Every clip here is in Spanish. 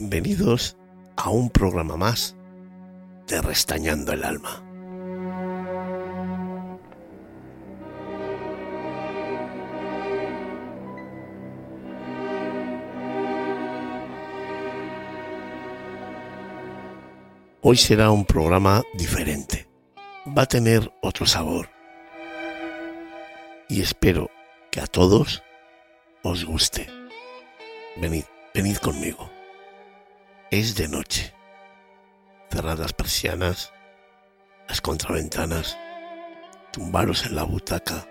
Bienvenidos a un programa más de Restañando el Alma. Hoy será un programa diferente. Va a tener otro sabor. Y espero que a todos os guste. Venid, venid conmigo. Es de noche. Cerrad las persianas, las contraventanas, tumbaros en la butaca,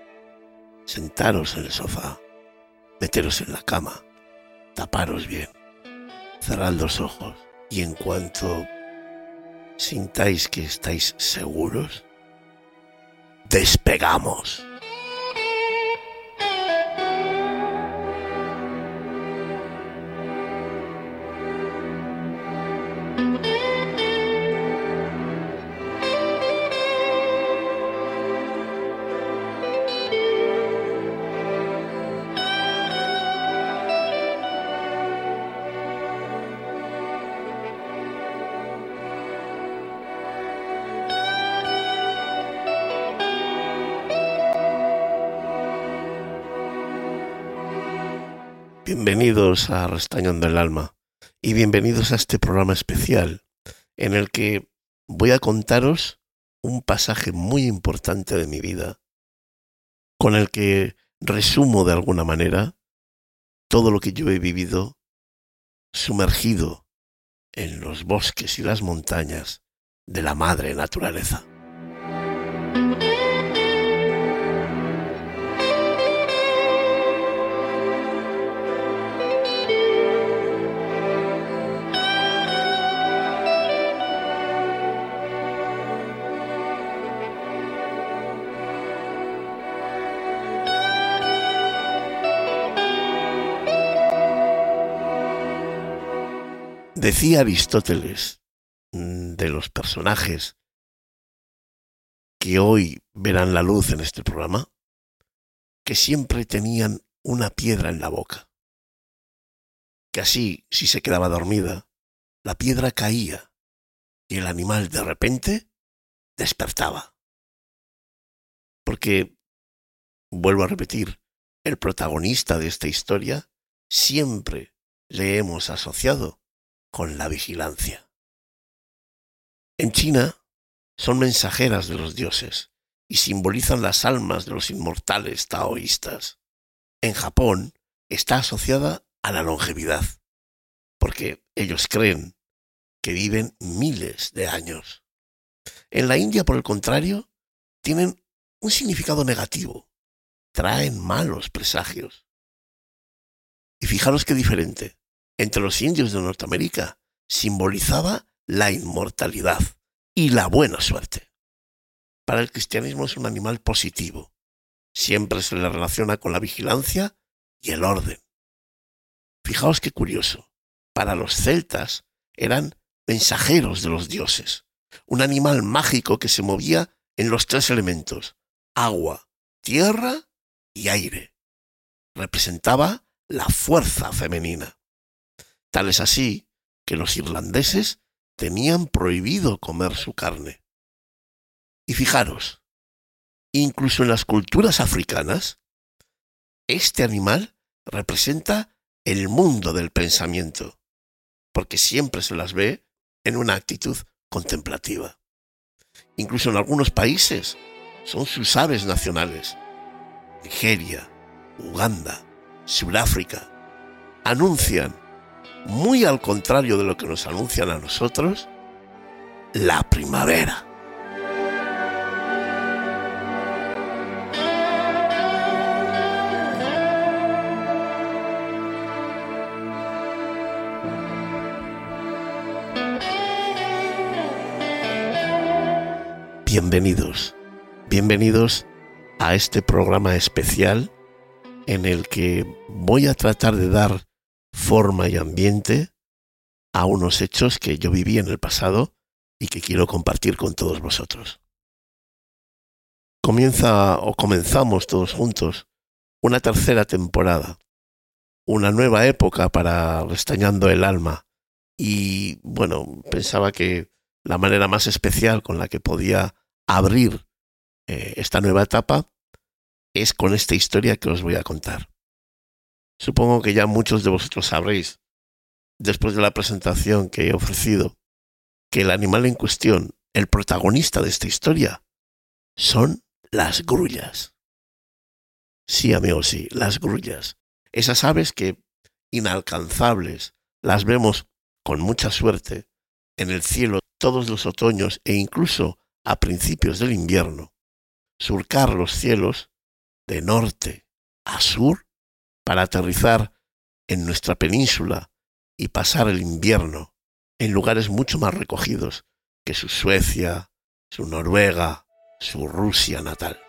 sentaros en el sofá, meteros en la cama, taparos bien, cerrad los ojos y en cuanto sintáis que estáis seguros, despegamos. Bienvenidos a Restañando el Alma y bienvenidos a este programa especial en el que voy a contaros un pasaje muy importante de mi vida con el que resumo de alguna manera todo lo que yo he vivido sumergido en los bosques y las montañas de la madre naturaleza. Decía Aristóteles mm, de los personajes que hoy verán la luz en este programa, que siempre tenían una piedra en la boca, que así, si se quedaba dormida, la piedra caía y el animal de repente despertaba. Porque, vuelvo a repetir, el protagonista de esta historia siempre le hemos asociado con la vigilancia. En China son mensajeras de los dioses y simbolizan las almas de los inmortales taoístas. En Japón está asociada a la longevidad, porque ellos creen que viven miles de años. En la India, por el contrario, tienen un significado negativo, traen malos presagios. Y fijaros qué diferente entre los indios de Norteamérica simbolizaba la inmortalidad y la buena suerte. Para el cristianismo es un animal positivo. Siempre se le relaciona con la vigilancia y el orden. Fijaos qué curioso. Para los celtas eran mensajeros de los dioses, un animal mágico que se movía en los tres elementos, agua, tierra y aire. Representaba la fuerza femenina. Tal es así que los irlandeses tenían prohibido comer su carne. Y fijaros, incluso en las culturas africanas, este animal representa el mundo del pensamiento, porque siempre se las ve en una actitud contemplativa. Incluso en algunos países son sus aves nacionales. Nigeria, Uganda, Sudáfrica, anuncian muy al contrario de lo que nos anuncian a nosotros, la primavera. Bienvenidos, bienvenidos a este programa especial en el que voy a tratar de dar forma y ambiente a unos hechos que yo viví en el pasado y que quiero compartir con todos vosotros. Comienza o comenzamos todos juntos una tercera temporada, una nueva época para Restañando el Alma, y bueno, pensaba que la manera más especial con la que podía abrir eh, esta nueva etapa es con esta historia que os voy a contar. Supongo que ya muchos de vosotros sabréis, después de la presentación que he ofrecido, que el animal en cuestión, el protagonista de esta historia, son las grullas. Sí, amigos, sí, las grullas. Esas aves que, inalcanzables, las vemos con mucha suerte en el cielo todos los otoños e incluso a principios del invierno, surcar los cielos de norte a sur para aterrizar en nuestra península y pasar el invierno en lugares mucho más recogidos que su Suecia, su Noruega, su Rusia natal.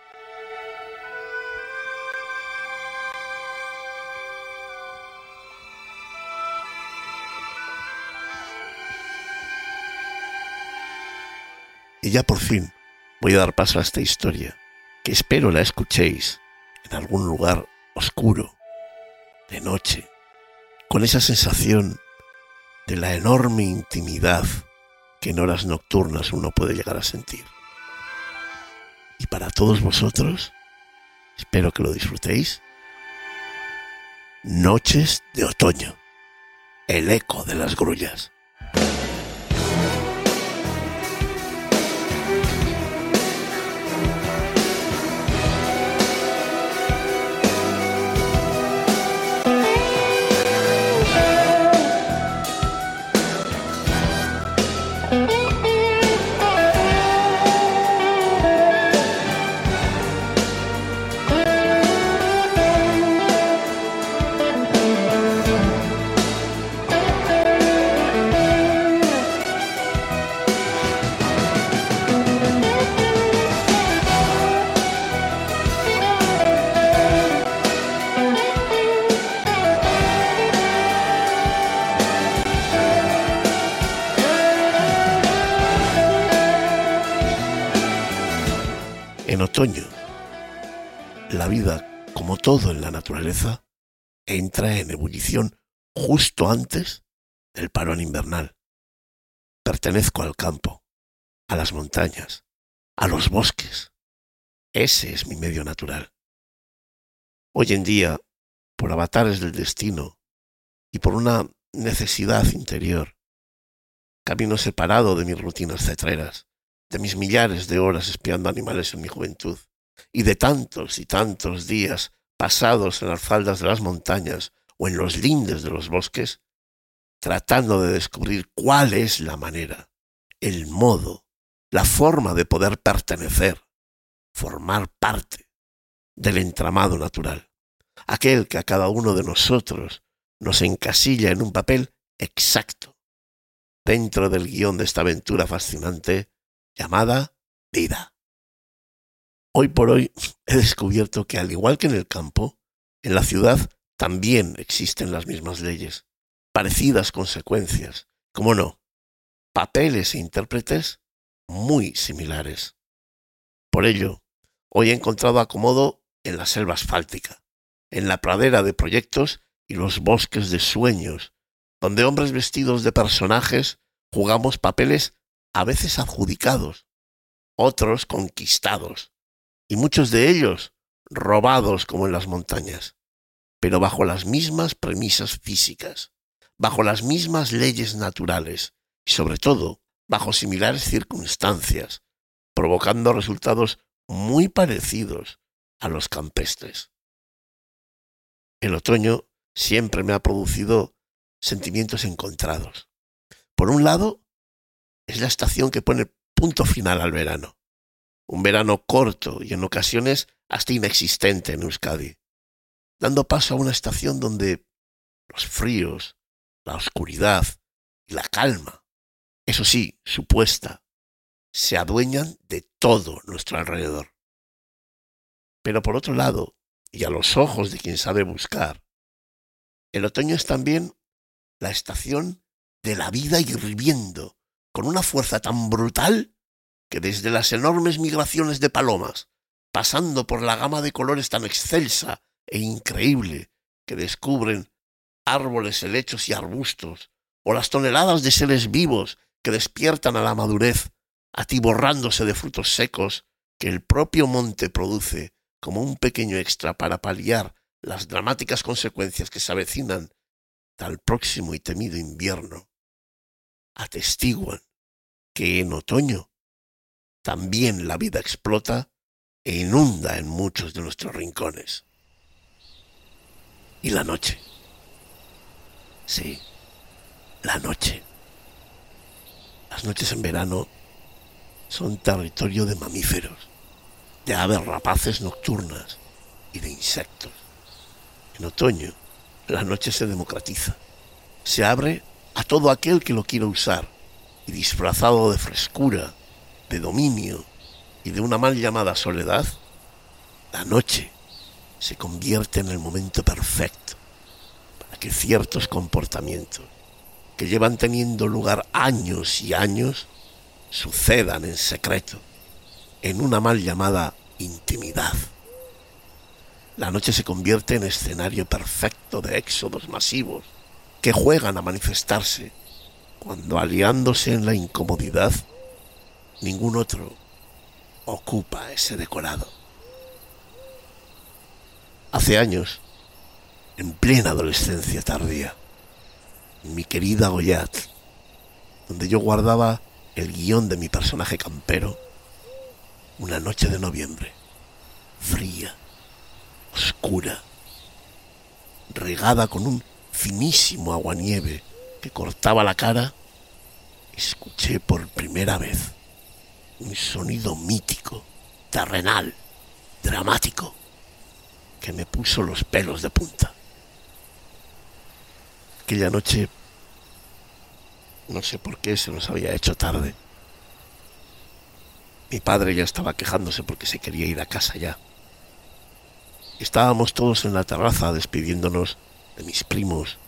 Y ya por fin voy a dar paso a esta historia, que espero la escuchéis en algún lugar oscuro, de noche, con esa sensación de la enorme intimidad que en horas nocturnas uno puede llegar a sentir. Y para todos vosotros, espero que lo disfrutéis, Noches de Otoño, el eco de las grullas. En otoño, la vida, como todo en la naturaleza, entra en ebullición justo antes del parón invernal. Pertenezco al campo, a las montañas, a los bosques. Ese es mi medio natural. Hoy en día, por avatares del destino y por una necesidad interior, camino separado de mis rutinas cetreras, de mis millares de horas espiando animales en mi juventud, y de tantos y tantos días pasados en las faldas de las montañas o en los lindes de los bosques, tratando de descubrir cuál es la manera, el modo, la forma de poder pertenecer, formar parte del entramado natural, aquel que a cada uno de nosotros nos encasilla en un papel exacto dentro del guion de esta aventura fascinante llamada vida. Hoy por hoy he descubierto que al igual que en el campo, en la ciudad también existen las mismas leyes, parecidas consecuencias, como no, papeles e intérpretes muy similares. Por ello, hoy he encontrado acomodo en la selva asfáltica, en la pradera de proyectos y los bosques de sueños, donde hombres vestidos de personajes jugamos papeles a veces adjudicados, otros conquistados, y muchos de ellos robados como en las montañas, pero bajo las mismas premisas físicas, bajo las mismas leyes naturales y sobre todo bajo similares circunstancias, provocando resultados muy parecidos a los campestres. El otoño siempre me ha producido sentimientos encontrados. Por un lado, es la estación que pone punto final al verano. Un verano corto y en ocasiones hasta inexistente en Euskadi, dando paso a una estación donde los fríos, la oscuridad y la calma, eso sí, supuesta, se adueñan de todo nuestro alrededor. Pero por otro lado, y a los ojos de quien sabe buscar, el otoño es también la estación de la vida hirviendo con una fuerza tan brutal que desde las enormes migraciones de palomas, pasando por la gama de colores tan excelsa e increíble que descubren árboles helechos y arbustos, o las toneladas de seres vivos que despiertan a la madurez, atiborrándose de frutos secos que el propio monte produce como un pequeño extra para paliar las dramáticas consecuencias que se avecinan tal próximo y temido invierno, atestiguan que en otoño también la vida explota e inunda en muchos de nuestros rincones. Y la noche. Sí, la noche. Las noches en verano son territorio de mamíferos, de aves rapaces nocturnas y de insectos. En otoño, la noche se democratiza. Se abre a todo aquel que lo quiera usar y disfrazado de frescura, de dominio y de una mal llamada soledad, la noche se convierte en el momento perfecto para que ciertos comportamientos que llevan teniendo lugar años y años sucedan en secreto, en una mal llamada intimidad. La noche se convierte en escenario perfecto de éxodos masivos que juegan a manifestarse cuando aliándose en la incomodidad, ningún otro ocupa ese decorado. Hace años, en plena adolescencia tardía, mi querida Goyat, donde yo guardaba el guion de mi personaje campero, una noche de noviembre, fría, oscura, regada con un finísimo aguanieve que cortaba la cara, escuché por primera vez un sonido mítico, terrenal, dramático, que me puso los pelos de punta. Aquella noche, no sé por qué se nos había hecho tarde. Mi padre ya estaba quejándose porque se quería ir a casa ya. Estábamos todos en la terraza despidiéndonos de mis primos,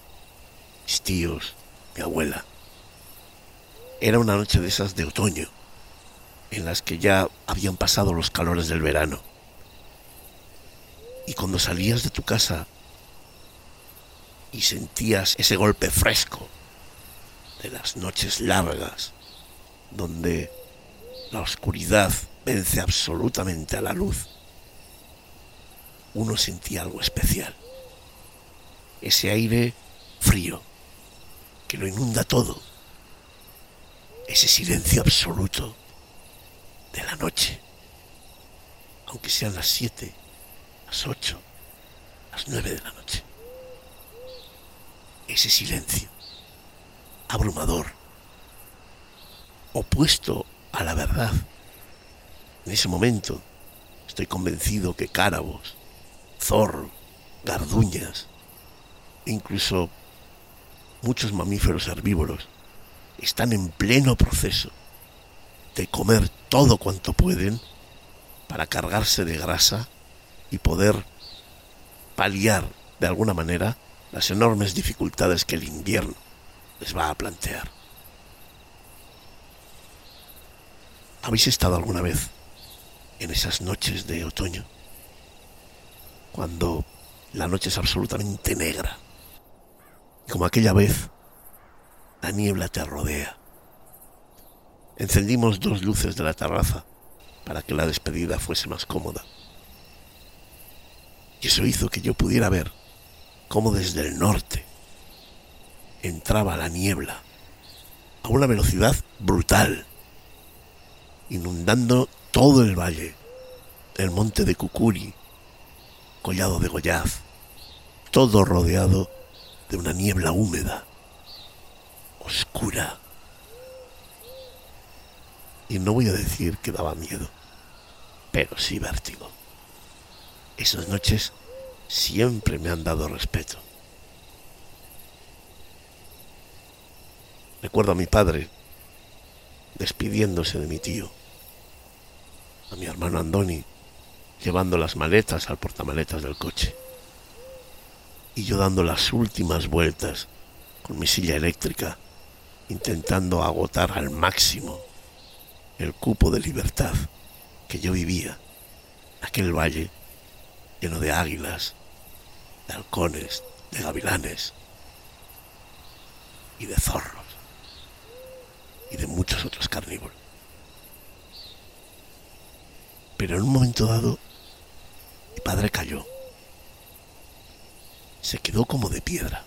mis tíos, mi abuela. Era una noche de esas de otoño, en las que ya habían pasado los calores del verano. Y cuando salías de tu casa y sentías ese golpe fresco de las noches largas, donde la oscuridad vence absolutamente a la luz, uno sentía algo especial. Ese aire frío que lo inunda todo. Ese silencio absoluto de la noche. Aunque sean las siete, las ocho, las nueve de la noche. Ese silencio abrumador, opuesto a la verdad. En ese momento estoy convencido que cárabos, zorro, garduñas, incluso muchos mamíferos herbívoros están en pleno proceso de comer todo cuanto pueden para cargarse de grasa y poder paliar de alguna manera las enormes dificultades que el invierno les va a plantear. ¿Habéis estado alguna vez en esas noches de otoño? Cuando la noche es absolutamente negra como aquella vez, la niebla te rodea. Encendimos dos luces de la terraza para que la despedida fuese más cómoda. Y eso hizo que yo pudiera ver cómo desde el norte entraba la niebla a una velocidad brutal, inundando todo el valle, el monte de Cucuri, Collado de Goyaz, todo rodeado de una niebla húmeda, oscura. Y no voy a decir que daba miedo, pero sí vértigo. Esas noches siempre me han dado respeto. Recuerdo a mi padre despidiéndose de mi tío, a mi hermano Andoni llevando las maletas al portamaletas del coche y yo dando las últimas vueltas con mi silla eléctrica, intentando agotar al máximo el cupo de libertad que yo vivía, aquel valle lleno de águilas, de halcones, de gavilanes y de zorros y de muchos otros carnívoros. Pero en un momento dado, mi padre cayó. Se quedó como de piedra.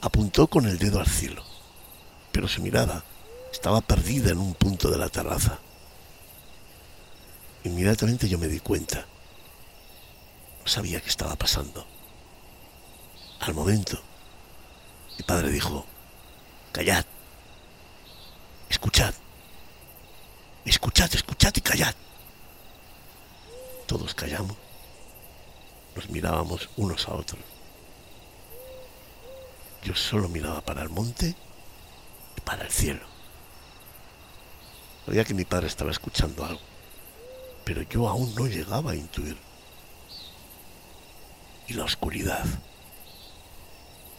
Apuntó con el dedo al cielo, pero su mirada estaba perdida en un punto de la terraza. Inmediatamente yo me di cuenta. No sabía qué estaba pasando. Al momento, mi padre dijo, callad, escuchad, escuchad, escuchad y callad. Todos callamos, nos mirábamos unos a otros. Yo solo miraba para el monte y para el cielo. Sabía que mi padre estaba escuchando algo, pero yo aún no llegaba a intuir. Y la oscuridad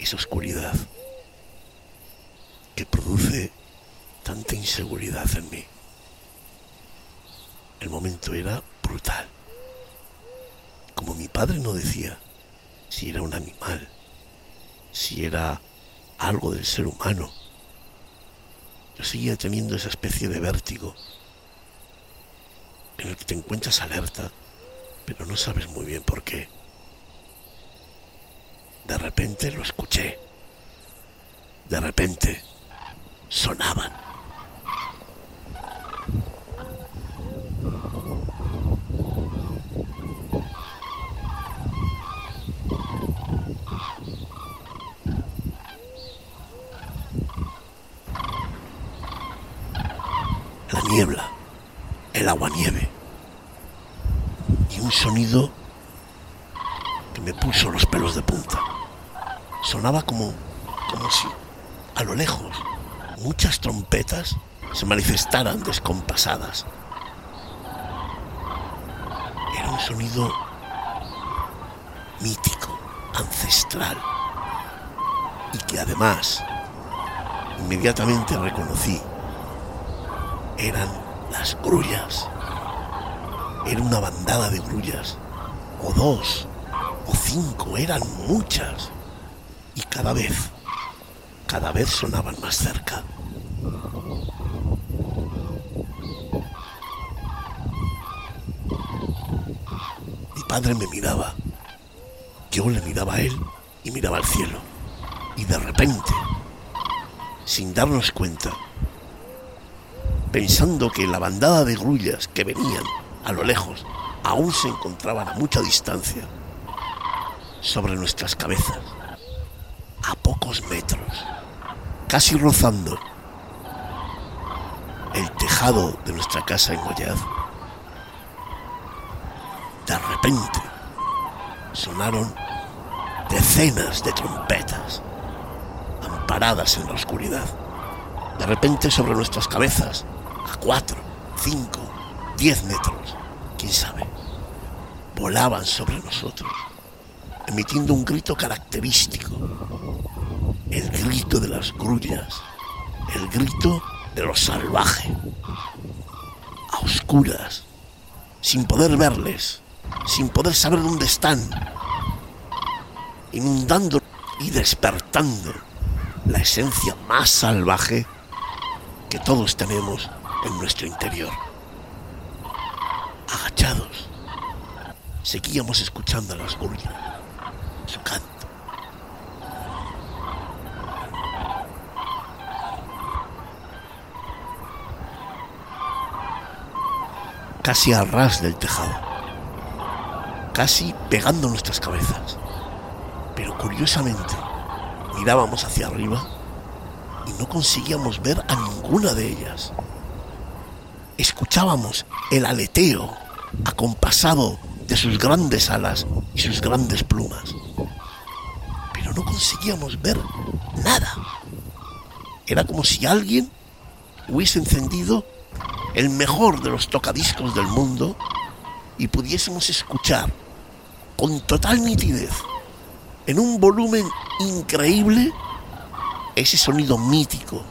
esa oscuridad que produce tanta inseguridad en mí. El momento era brutal. Como mi padre no decía si era un animal, si era algo del ser humano, yo seguía teniendo esa especie de vértigo en el que te encuentras alerta, pero no sabes muy bien por qué. De repente lo escuché. De repente sonaban. Niebla, el agua nieve y un sonido que me puso los pelos de punta sonaba como, como si a lo lejos muchas trompetas se manifestaran descompasadas. Era un sonido mítico, ancestral, y que además inmediatamente reconocí. Eran las grullas. Era una bandada de grullas, o dos, o cinco, eran muchas y cada vez, cada vez sonaban más cerca. Mi padre me miraba, yo le miraba a él y miraba al cielo. Y de repente, sin darnos cuenta, pensando que la bandada de grullas que venían a lo lejos aún se encontraban a mucha distancia sobre nuestras cabezas, a pocos metros, casi rozando el tejado de nuestra casa en Goyaz. De repente sonaron decenas de trompetas amparadas en la oscuridad. De repente sobre nuestras cabezas, a cuatro, cinco, diez metros, quién sabe, volaban sobre nosotros emitiendo un grito característico. El grito de las grullas, el grito de lo salvaje. A oscuras, sin poder verles, sin poder saber dónde están, inundando y despertando la esencia más salvaje que todos tenemos en nuestro interior. Agachados, seguíamos escuchando a las grullas su canto. Casi al ras del tejado, casi pegando nuestras cabezas. Pero curiosamente, mirábamos hacia arriba y no conseguíamos ver a ninguna de ellas. Escuchábamos el aleteo acompasado de sus grandes alas y sus grandes plumas no conseguíamos ver nada. Era como si alguien hubiese encendido el mejor de los tocadiscos del mundo y pudiésemos escuchar con total nitidez, en un volumen increíble, ese sonido mítico,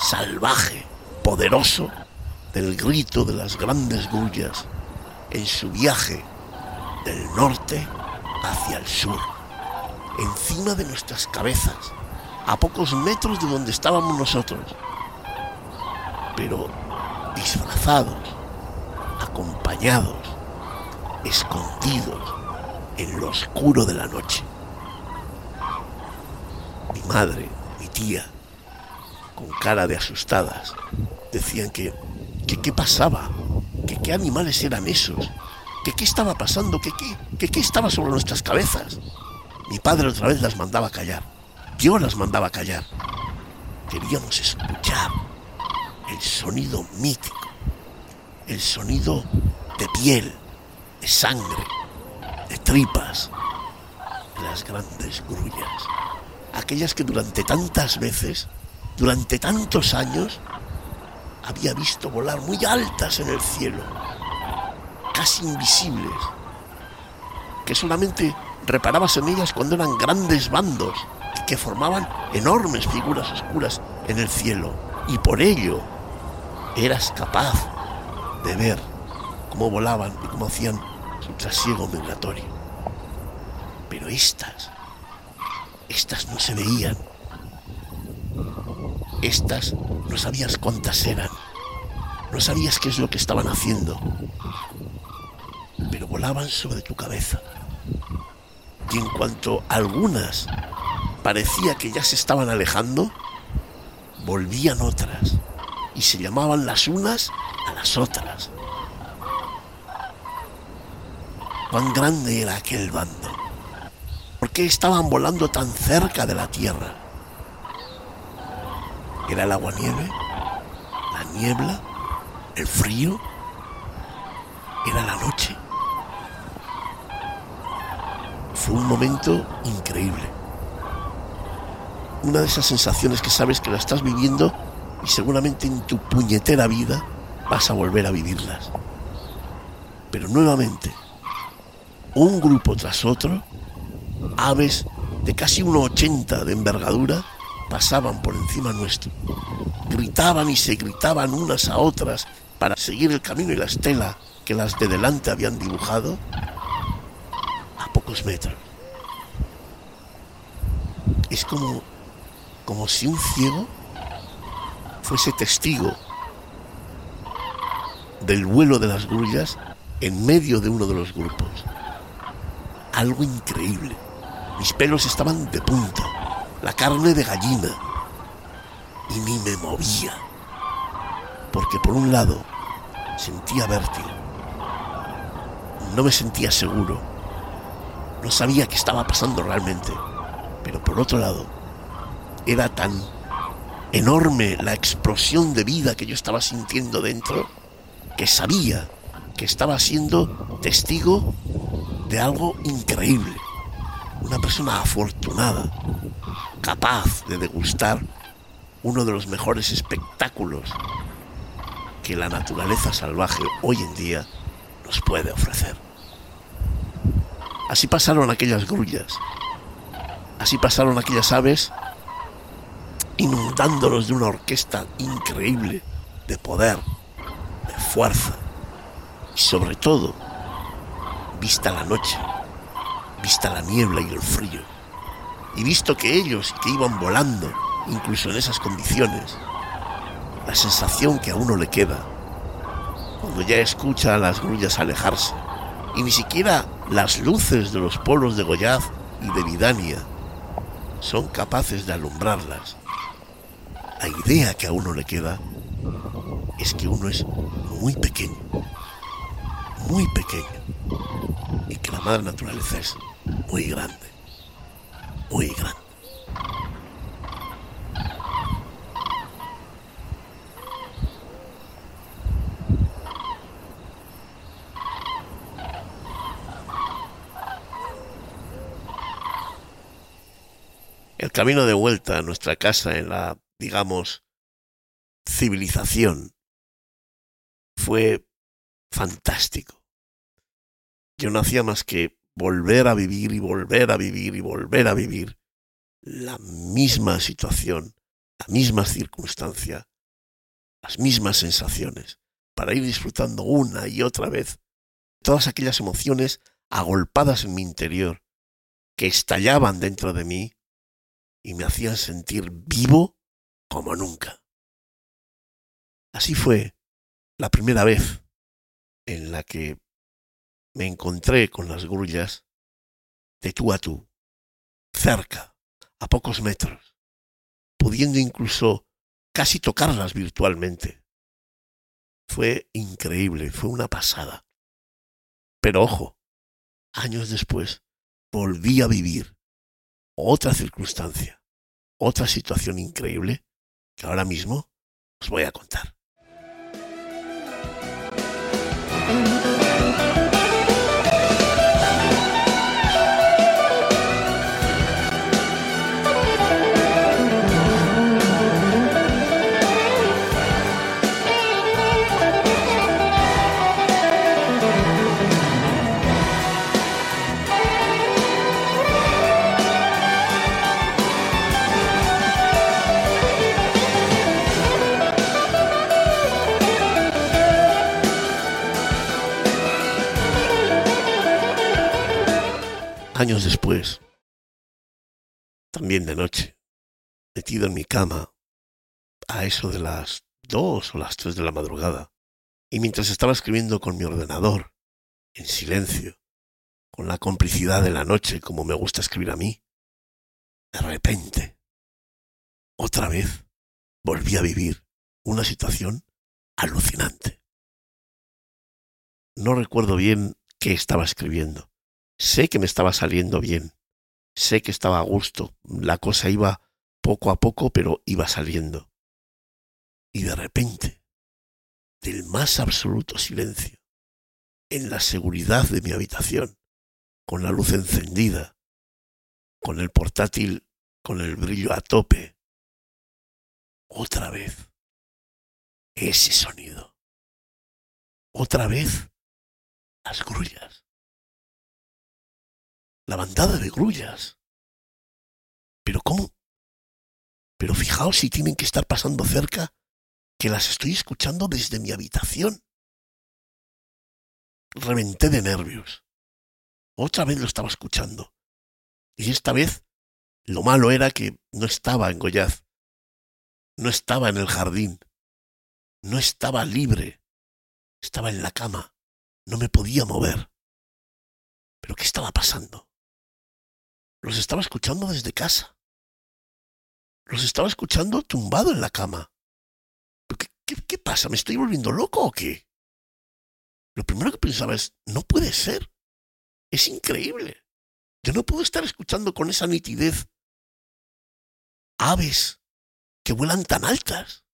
salvaje, poderoso, del grito de las grandes grullas en su viaje del norte hacia el sur encima de nuestras cabezas, a pocos metros de donde estábamos nosotros, pero disfrazados, acompañados, escondidos en lo oscuro de la noche. Mi madre, mi tía, con cara de asustadas, decían que, que qué pasaba, que qué animales eran esos, que qué estaba pasando, que qué, qué estaba sobre nuestras cabezas. Mi padre otra vez las mandaba callar. Yo las mandaba callar. Queríamos escuchar el sonido mítico, el sonido de piel, de sangre, de tripas, de las grandes grullas, aquellas que durante tantas veces, durante tantos años, había visto volar muy altas en el cielo, casi invisibles, que solamente reparabas en ellas cuando eran grandes bandos que formaban enormes figuras oscuras en el cielo y por ello eras capaz de ver cómo volaban y cómo hacían su trasiego migratorio. Pero estas, estas no se veían. Estas no sabías cuántas eran. No sabías qué es lo que estaban haciendo. Pero volaban sobre tu cabeza. Y en cuanto algunas parecía que ya se estaban alejando, volvían otras y se llamaban las unas a las otras. Cuán grande era aquel bando. ¿Por qué estaban volando tan cerca de la tierra? ¿Era el agua-nieve? ¿La niebla? ¿El frío? ¿Era la noche? Fue un momento increíble. Una de esas sensaciones que sabes que la estás viviendo y seguramente en tu puñetera vida vas a volver a vivirlas. Pero nuevamente, un grupo tras otro, aves de casi 1,80 de envergadura, pasaban por encima nuestro. Gritaban y se gritaban unas a otras para seguir el camino y la estela que las de delante habían dibujado a pocos metros. Es como, como si un ciego fuese testigo del vuelo de las grullas en medio de uno de los grupos. Algo increíble. Mis pelos estaban de punta, la carne de gallina, y ni me movía. Porque por un lado sentía vértigo, no me sentía seguro, no sabía qué estaba pasando realmente, pero por otro lado era tan enorme la explosión de vida que yo estaba sintiendo dentro, que sabía que estaba siendo testigo de algo increíble. Una persona afortunada, capaz de degustar uno de los mejores espectáculos que la naturaleza salvaje hoy en día nos puede ofrecer. Así pasaron aquellas grullas, así pasaron aquellas aves inundándolos de una orquesta increíble de poder, de fuerza y sobre todo, vista la noche, vista la niebla y el frío, y visto que ellos que iban volando, incluso en esas condiciones, la sensación que a uno le queda cuando ya escucha a las grullas alejarse, y ni siquiera las luces de los polos de Goyaz y de Vidania son capaces de alumbrarlas la idea que a uno le queda es que uno es muy pequeño, muy pequeño, y que la madre naturaleza es muy grande, muy grande. El camino de vuelta a nuestra casa en la digamos, civilización fue fantástico. Yo no hacía más que volver a vivir y volver a vivir y volver a vivir la misma situación, la misma circunstancia, las mismas sensaciones, para ir disfrutando una y otra vez todas aquellas emociones agolpadas en mi interior, que estallaban dentro de mí y me hacían sentir vivo como nunca. Así fue la primera vez en la que me encontré con las grullas de tú a tú, cerca, a pocos metros, pudiendo incluso casi tocarlas virtualmente. Fue increíble, fue una pasada. Pero ojo, años después volví a vivir otra circunstancia, otra situación increíble que ahora mismo os voy a contar. Años después, también de noche, metido en mi cama, a eso de las dos o las tres de la madrugada, y mientras estaba escribiendo con mi ordenador, en silencio, con la complicidad de la noche como me gusta escribir a mí, de repente, otra vez, volví a vivir una situación alucinante. No recuerdo bien qué estaba escribiendo, Sé que me estaba saliendo bien, sé que estaba a gusto, la cosa iba poco a poco, pero iba saliendo. Y de repente, del más absoluto silencio, en la seguridad de mi habitación, con la luz encendida, con el portátil con el brillo a tope, otra vez ese sonido. Otra vez las grullas la bandada de grullas. Pero ¿cómo? Pero fijaos si tienen que estar pasando cerca, que las estoy escuchando desde mi habitación. Reventé de nervios. Otra vez lo estaba escuchando. Y esta vez lo malo era que no estaba en Goyaz. No estaba en el jardín. No estaba libre. Estaba en la cama. No me podía mover. ¿Pero qué estaba pasando? Los estaba escuchando desde casa. Los estaba escuchando tumbado en la cama. ¿Qué, qué, pasa? ¿Me estoy volviendo loco o qué? Lo primero que pensaba es, no puede ser. Es increíble. Yo no puedo estar escuchando con esa nitidez aves que vuelan tan altas.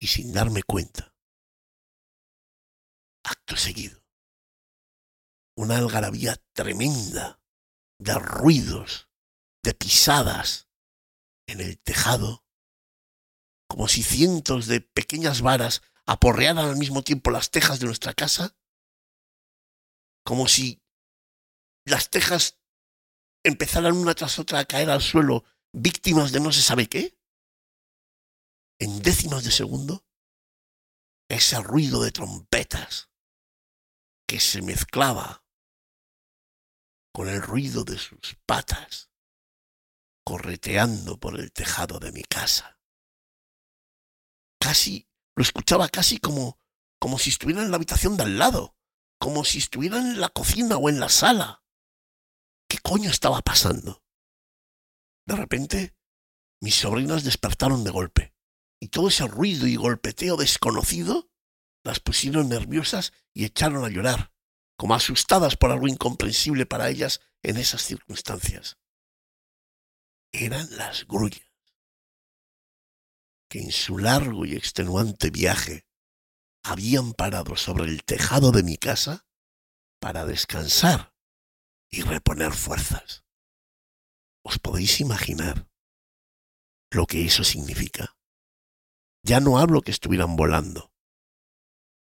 Y sin darme cuenta, acto seguido, una algarabía tremenda de ruidos, de pisadas en el tejado, como si cientos de pequeñas varas aporrearan al mismo tiempo las tejas de nuestra casa, como si las tejas empezaran una tras otra a caer al suelo víctimas de no se sabe qué. En décimas de segundo, ese ruido de trompetas que se mezclaba con el ruido de sus patas, correteando por el tejado de mi casa. Casi, lo escuchaba casi como, como si estuviera en la habitación de al lado, como si estuviera en la cocina o en la sala. ¿Qué coño estaba pasando? De repente, mis sobrinas despertaron de golpe, y todo ese ruido y golpeteo desconocido las pusieron nerviosas y echaron a llorar como asustadas por algo incomprensible para ellas en esas circunstancias. Eran las grullas, que en su largo y extenuante viaje habían parado sobre el tejado de mi casa para descansar y reponer fuerzas. ¿Os podéis imaginar lo que eso significa? Ya no hablo que estuvieran volando,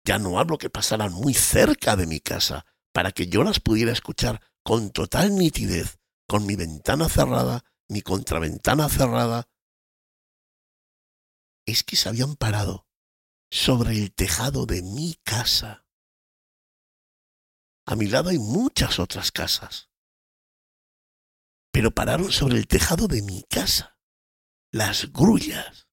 ya no hablo que pasaran muy cerca de mi casa para que yo las pudiera escuchar con total nitidez, con mi ventana cerrada, mi contraventana cerrada. Es que se habían parado sobre el tejado de mi casa. A mi lado hay muchas otras casas. pero pararon sobre el tejado de mi casa, las grullas,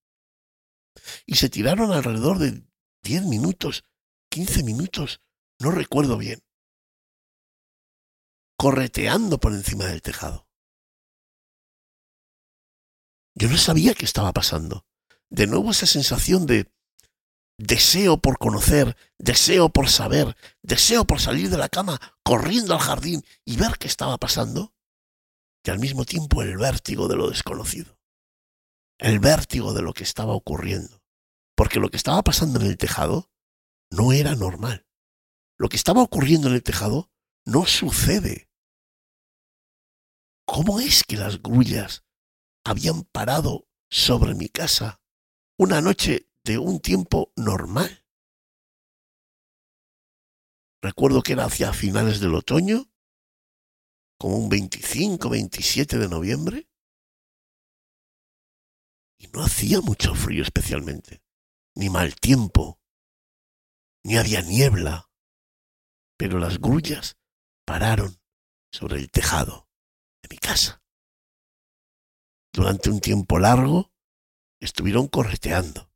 y se tiraron alrededor de diez minutos, quince minutos, no recuerdo bien, correteando por encima del tejado. Yo no sabía qué estaba pasando. De nuevo esa sensación de deseo por conocer, deseo por saber, deseo por salir de la cama corriendo al jardín y ver qué estaba pasando, y al mismo tiempo el vértigo de lo desconocido, el vértigo de lo que estaba ocurriendo, porque lo que estaba pasando en el tejado no era normal. Lo que estaba ocurriendo en el tejado no sucede. ¿Cómo es que las grullas habían parado sobre mi casa una noche de un tiempo normal. Recuerdo que era hacia finales del otoño, como un 25, 27 de noviembre, y no hacía mucho frío especialmente, ni mal tiempo, ni había niebla, pero las grullas pararon sobre el tejado de mi casa. Durante un tiempo largo estuvieron correteando,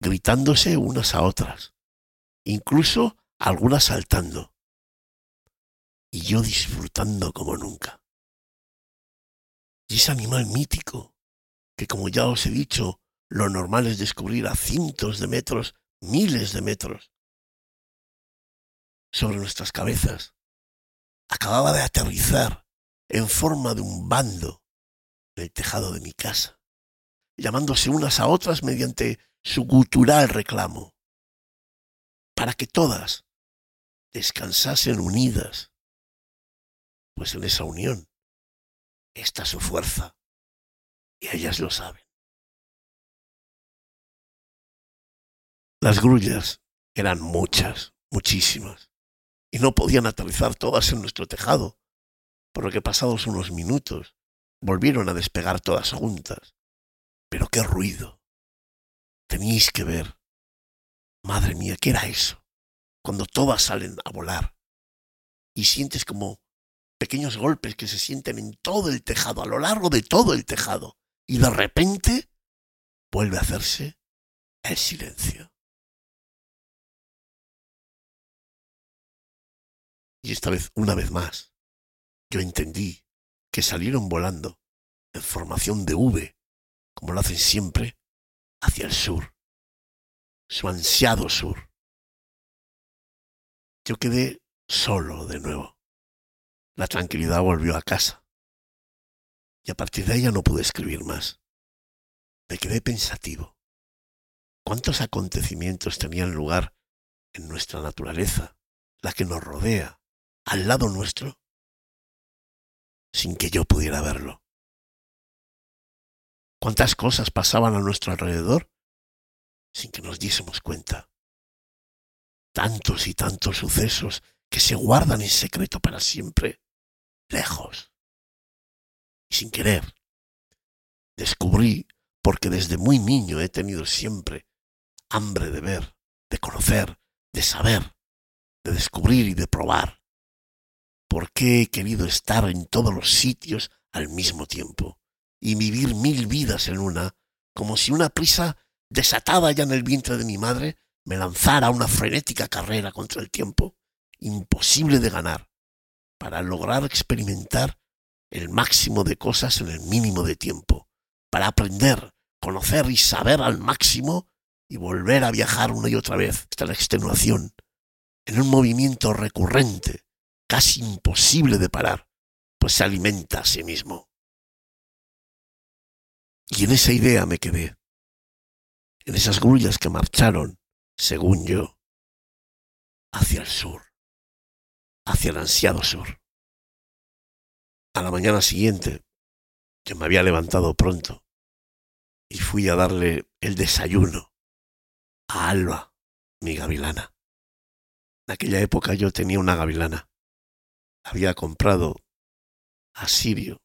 gritándose unas a otras, incluso algunas saltando, y yo disfrutando como nunca. Y ese animal mítico, que como ya os he dicho, lo normal es descubrir a cientos de metros, miles de metros, sobre nuestras cabezas, acababa de aterrizar en forma de un bando el tejado de mi casa, llamándose unas a otras mediante su gutural reclamo, para que todas descansasen unidas, pues en esa unión está su fuerza, y ellas lo saben. Las grullas eran muchas, muchísimas, y no podían aterrizar todas en nuestro tejado, por lo que pasados unos minutos volvieron a despegar todas juntas. Pero qué ruido. Tenéis que ver. Madre mía, ¿qué era eso? Cuando todas salen a volar y sientes como pequeños golpes que se sienten en todo el tejado, a lo largo de todo el tejado, y de repente vuelve a hacerse el silencio. Y esta vez, una vez más, yo entendí que salieron volando en formación de V, como lo hacen siempre, hacia el sur, su ansiado sur. Yo quedé solo de nuevo. La tranquilidad volvió a casa. Y a partir de ella no pude escribir más. Me quedé pensativo. ¿Cuántos acontecimientos tenían lugar en nuestra naturaleza, la que nos rodea, al lado nuestro, sin que yo pudiera verlo. ¿Cuántas cosas pasaban a nuestro alrededor sin que nos diésemos cuenta? Tantos y tantos sucesos que se guardan en secreto para siempre, lejos. Y sin querer, descubrí, porque desde muy niño he tenido siempre hambre de ver, de conocer, de saber, de descubrir y de probar por qué he querido estar en todos los sitios al mismo tiempo y vivir mil vidas en una, como si una prisa desatada ya en el vientre de mi madre me lanzara a una frenética carrera contra el tiempo, imposible de ganar, para lograr experimentar el máximo de cosas en el mínimo de tiempo, para aprender, conocer y saber al máximo y volver a viajar una y otra vez hasta la extenuación, en un movimiento recurrente casi imposible de parar, pues se alimenta a sí mismo. Y en esa idea me quedé, en esas grullas que marcharon, según yo, hacia el sur, hacia el ansiado sur. A la mañana siguiente, yo me había levantado pronto y fui a darle el desayuno a Alba, mi gavilana. En aquella época yo tenía una gavilana había comprado a Sirio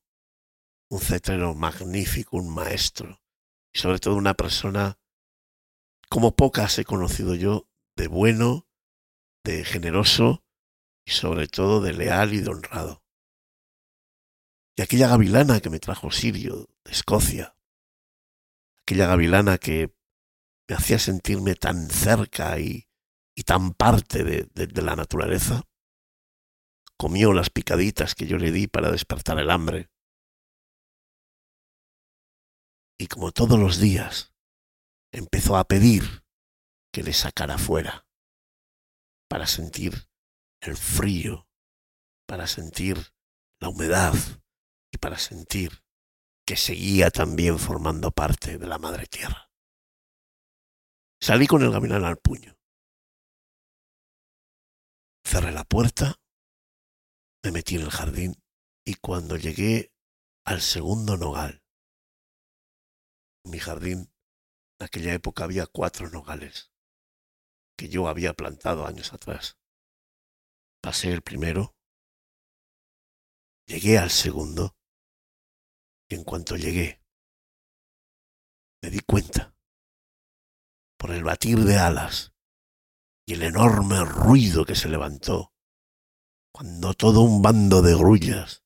un cetrero magnífico, un maestro, y sobre todo una persona como pocas he conocido yo, de bueno, de generoso y sobre todo de leal y de honrado. Y aquella gavilana que me trajo Sirio de Escocia, aquella gavilana que me hacía sentirme tan cerca y, y tan parte de, de, de la naturaleza, comió las picaditas que yo le di para despertar el hambre. Y como todos los días, empezó a pedir que le sacara fuera para sentir el frío, para sentir la humedad y para sentir que seguía también formando parte de la madre tierra. Salí con el gavilán al puño. Cerré la puerta, me metí en el jardín y cuando llegué al segundo nogal, en mi jardín, en aquella época había cuatro nogales que yo había plantado años atrás. Pasé el primero, llegué al segundo y en cuanto llegué me di cuenta por el batir de alas y el enorme ruido que se levantó cuando todo un bando de grullas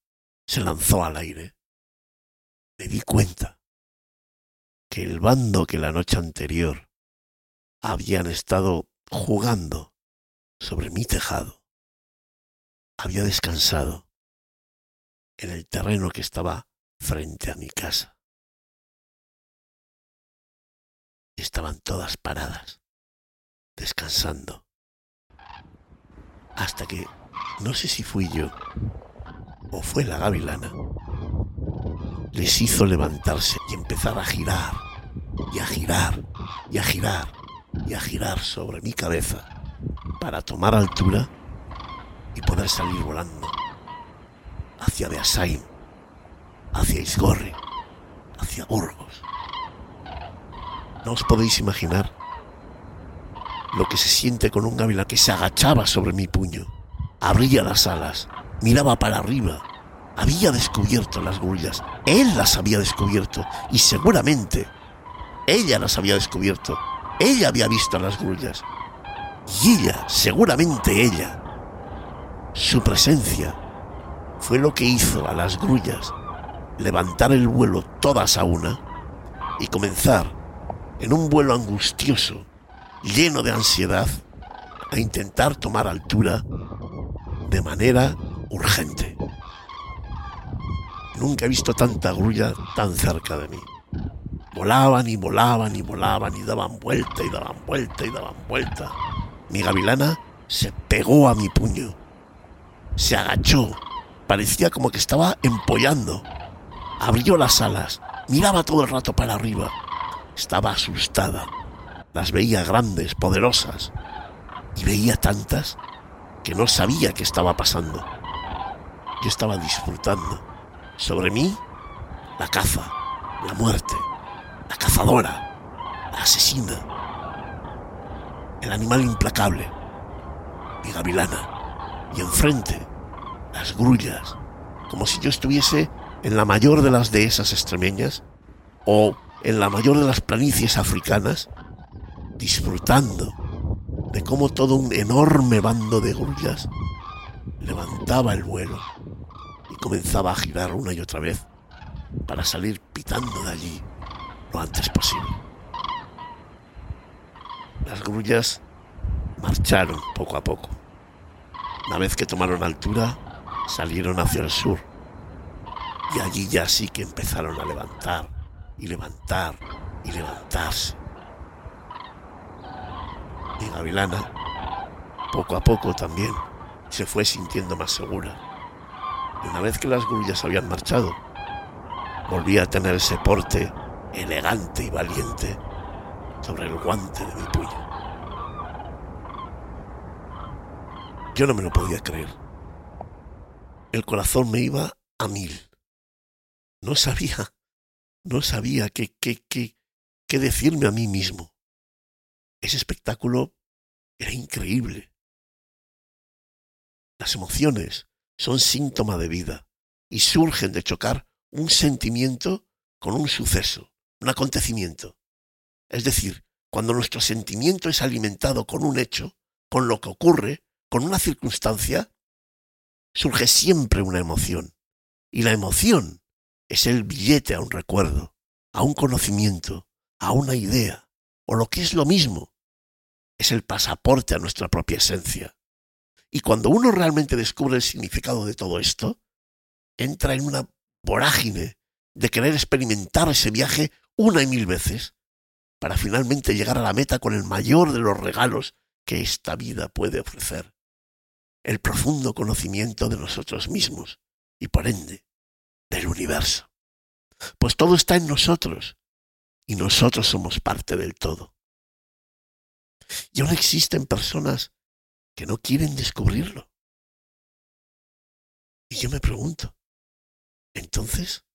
se lanzó al aire. Me di cuenta que el bando que la noche anterior habían estado jugando sobre mi tejado había descansado en el terreno que estaba frente a mi casa. Estaban todas paradas, descansando, hasta que, no sé si fui yo o fue la gavilana, les hizo levantarse y empezar a girar, y a girar, y a girar, y a girar sobre mi cabeza para tomar altura y poder salir volando hacia Beasain, hacia Isgorri, hacia Burgos. No os podéis imaginar lo que se siente con un gavilán que se agachaba sobre mi puño, abría las alas, miraba para arriba, había descubierto las grullas, él las había descubierto y seguramente ella las había descubierto, ella había visto las grullas y ella, seguramente ella, su presencia fue lo que hizo a las grullas levantar el vuelo todas a una y comenzar en un vuelo angustioso, lleno de ansiedad, a intentar tomar altura de manera urgente. Nunca he visto tanta grulla tan cerca de mí. Volaban y volaban y volaban y daban vuelta y daban vuelta y daban vuelta. Mi gavilana se pegó a mi puño se agachó. Parecía como que estaba empollando. Abrió las alas. Miraba todo el rato para arriba. Estaba asustada. Las veía grandes, poderosas. Y veía tantas que no sabía qué estaba pasando. Yo estaba disfrutando. Sobre mí, la caza, la muerte, la cazadora, la asesina, el animal implacable, mi gavilana y enfrente las grullas, como si yo estuviese en la mayor de las dehesas extremeñas o en la mayor de las planicies africanas, disfrutando de cómo todo un enorme bando de grullas levantaba el vuelo y comenzaba a girar una y otra vez para salir pitando de allí lo antes posible. Las grullas marcharon poco a poco una vez que tomaron altura, salieron hacia el sur. Y allí ya sí que empezaron a levantar y levantar y levantarse. Y Gavilana, poco a poco también, se fue sintiendo más segura. Y una vez que las grullas habían marchado, volvía a tener ese porte elegante y valiente sobre el guante de mi puño. Yo no me lo podía creer. El corazón me iba a mil. No sabía, no sabía qué, qué, qué, qué decirme a mí mismo. Ese espectáculo era increíble. Las emociones son síntoma de vida y surgen de chocar un sentimiento con un suceso, un acontecimiento. Es decir, cuando nuestro sentimiento es alimentado con un hecho, con lo que ocurre, con una circunstancia, surge siempre una emoción. Y la emoción es el billete a un recuerdo, a un conocimiento, a una idea, o lo que es lo mismo, es el pasaporte a nuestra propia esencia. Y cuando uno realmente descubre el significado de todo esto, entra en una vorágine de querer experimentar ese viaje una y mil veces para finalmente llegar a la meta con el mayor de los regalos que esta vida puede ofrecer, el profundo conocimiento de nosotros mismos y por ende del universo. Pues todo está en nosotros y nosotros somos parte del todo. Y aún existen personas que no quieren descubrirlo. Y yo me pregunto, entonces,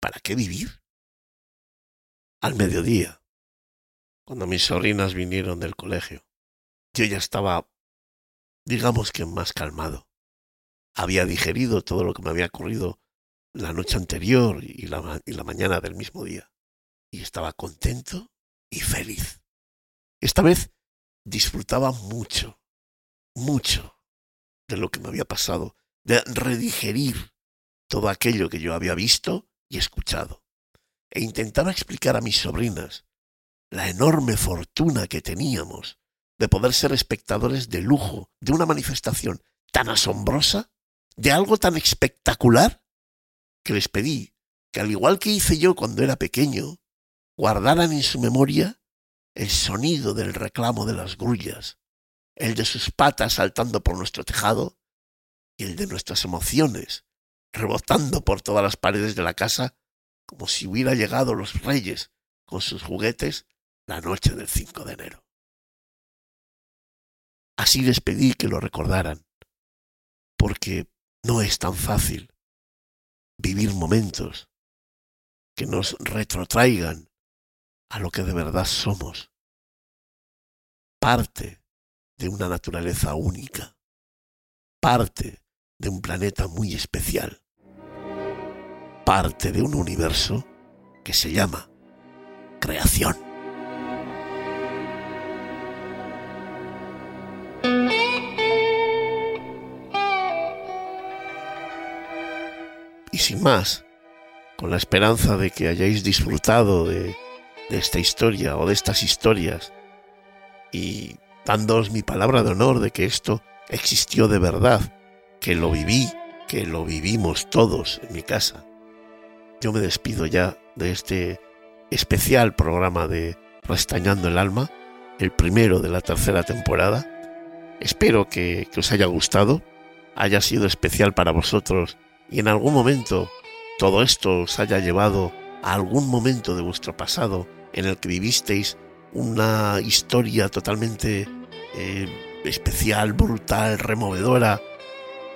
¿para qué vivir? Al mediodía, cuando mis sobrinas vinieron del colegio, yo ya estaba, digamos que más calmado. Había digerido todo lo que me había ocurrido la noche anterior y la, y la mañana del mismo día. Y estaba contento y feliz. Esta vez disfrutaba mucho, mucho de lo que me había pasado, de redigerir todo aquello que yo había visto y escuchado. E intentaba explicar a mis sobrinas la enorme fortuna que teníamos de poder ser espectadores de lujo de una manifestación tan asombrosa, de algo tan espectacular, que les pedí que al igual que hice yo cuando era pequeño, guardaran en su memoria el sonido del reclamo de las grullas, el de sus patas saltando por nuestro tejado y el de nuestras emociones rebotando por todas las paredes de la casa como si hubiera llegado los reyes con sus juguetes la noche del 5 de enero. Así les pedí que lo recordaran, porque no es tan fácil vivir momentos que nos retrotraigan a lo que de verdad somos, parte de una naturaleza única, parte de un planeta muy especial, parte de un universo que se llama creación. Y sin más, con la esperanza de que hayáis disfrutado de, esta historia o de estas historias y dándoos mi palabra de honor de que esto existió de verdad, que lo viví, que lo vivimos todos en mi casa. Yo me despido ya de este especial programa de Restañando el Alma, el primero de la tercera temporada. Espero que, que os haya gustado, haya sido especial para vosotros y en algún momento todo esto os haya llevado a algún momento de vuestro pasado en el que vivisteis una historia totalmente eh, especial, brutal, removedora.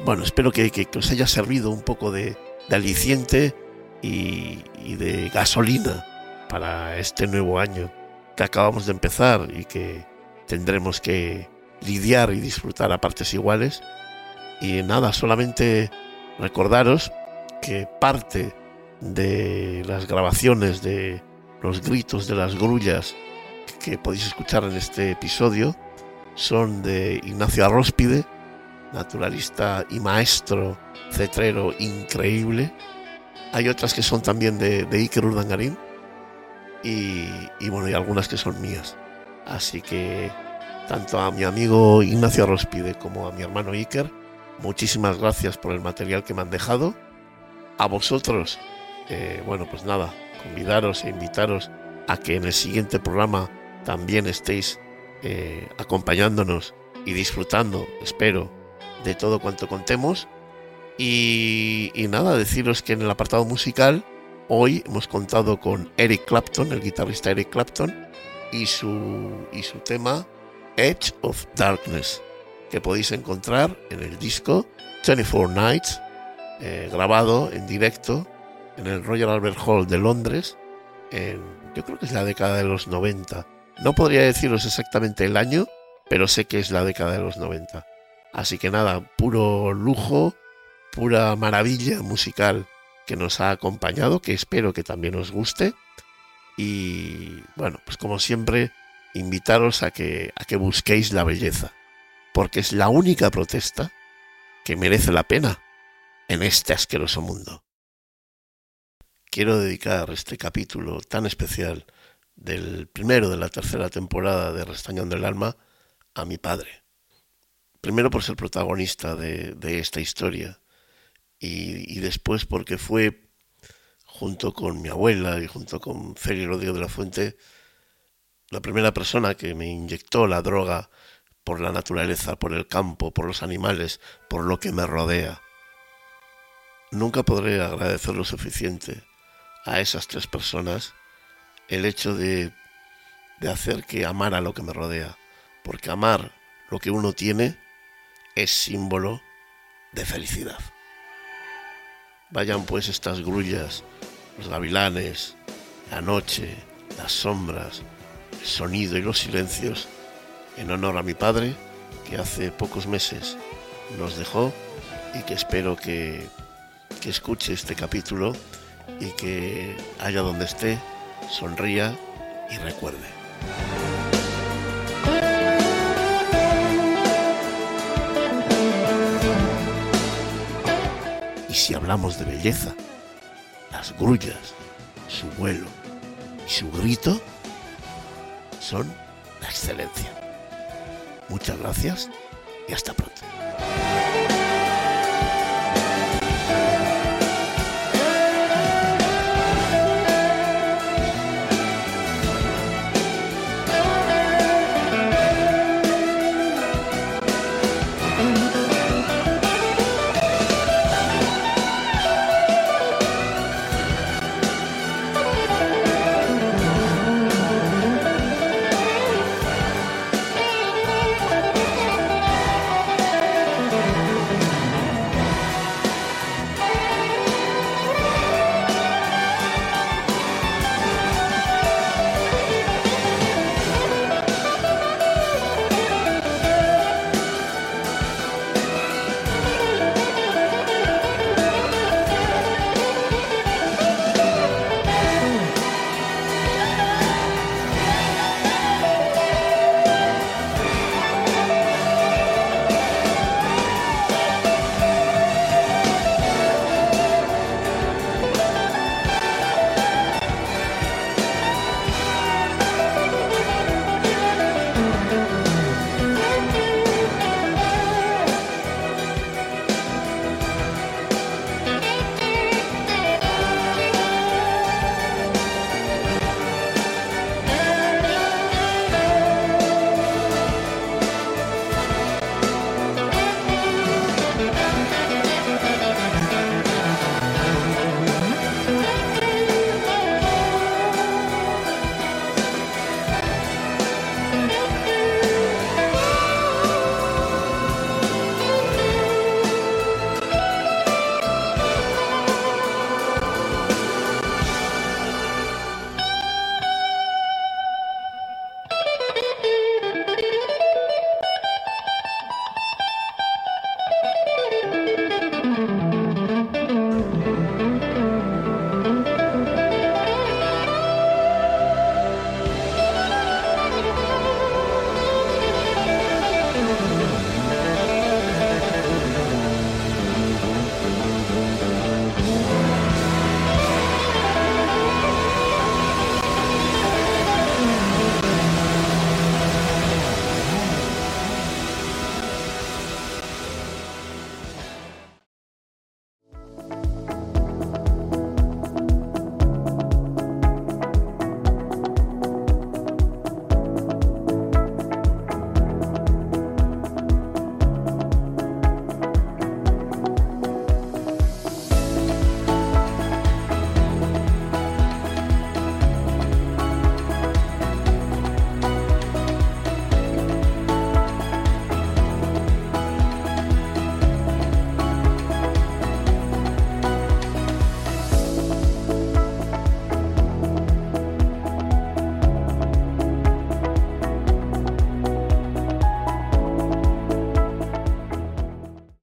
Bueno, espero que, os haya servido un poco de, aliciente y, y de gasolina para este nuevo año que acabamos de empezar y que tendremos que lidiar y disfrutar a partes iguales. Y nada, solamente Recordaros que parte de las grabaciones de los gritos de las grullas que podéis escuchar en este episodio son de Ignacio Arróspide, naturalista y maestro cetrero increíble. Hay otras que son también de, Iker Urdangarín y, y, bueno, y algunas que son mías. Así que tanto a mi amigo Ignacio Arróspide como a mi hermano Iker Muchísimas gracias por el material que me han dejado. A vosotros, eh, bueno, pues nada, convidaros e invitaros a que en el siguiente programa también estéis eh, acompañándonos y disfrutando, espero, de todo cuanto contemos. Y, nada, deciros que en el apartado musical hoy hemos contado con Eric Clapton, el guitarrista Eric Clapton, y su, y su tema Edge of Darkness que podéis encontrar en el disco 24 Nights, eh, grabado en directo en el Royal Albert Hall de Londres, en, yo creo que es la década de los 90. No podría deciros exactamente el año, pero sé que es la década de los 90. Así que nada, puro lujo, pura maravilla musical que nos ha acompañado, que espero que también os guste. Y bueno, pues como siempre, invitaros a que, a que busquéis la belleza porque es la única protesta que merece la pena en este asqueroso mundo. Quiero dedicar este capítulo tan especial del primero de la tercera temporada de Restañón del Alma a mi padre. Primero por ser protagonista de, esta historia y, después porque fue, junto con mi abuela y junto con Félix Rodríguez de la Fuente, la primera persona que me inyectó la droga por la naturaleza, por el campo, por los animales, por lo que me rodea. Nunca podré agradecer lo suficiente a esas tres personas el hecho de, de hacer que amara lo que me rodea, porque amar lo que uno tiene es símbolo de felicidad. Vayan pues estas grullas, los gavilanes, la noche, las sombras, el sonido y los silencios, en honor a mi padre, que hace pocos meses nos dejó y que espero que, que escuche este capítulo y que allá donde esté, sonría y recuerde. Y si hablamos de belleza, las grullas, su vuelo y su grito son la excelencia. Muchas gracias y hasta pronto.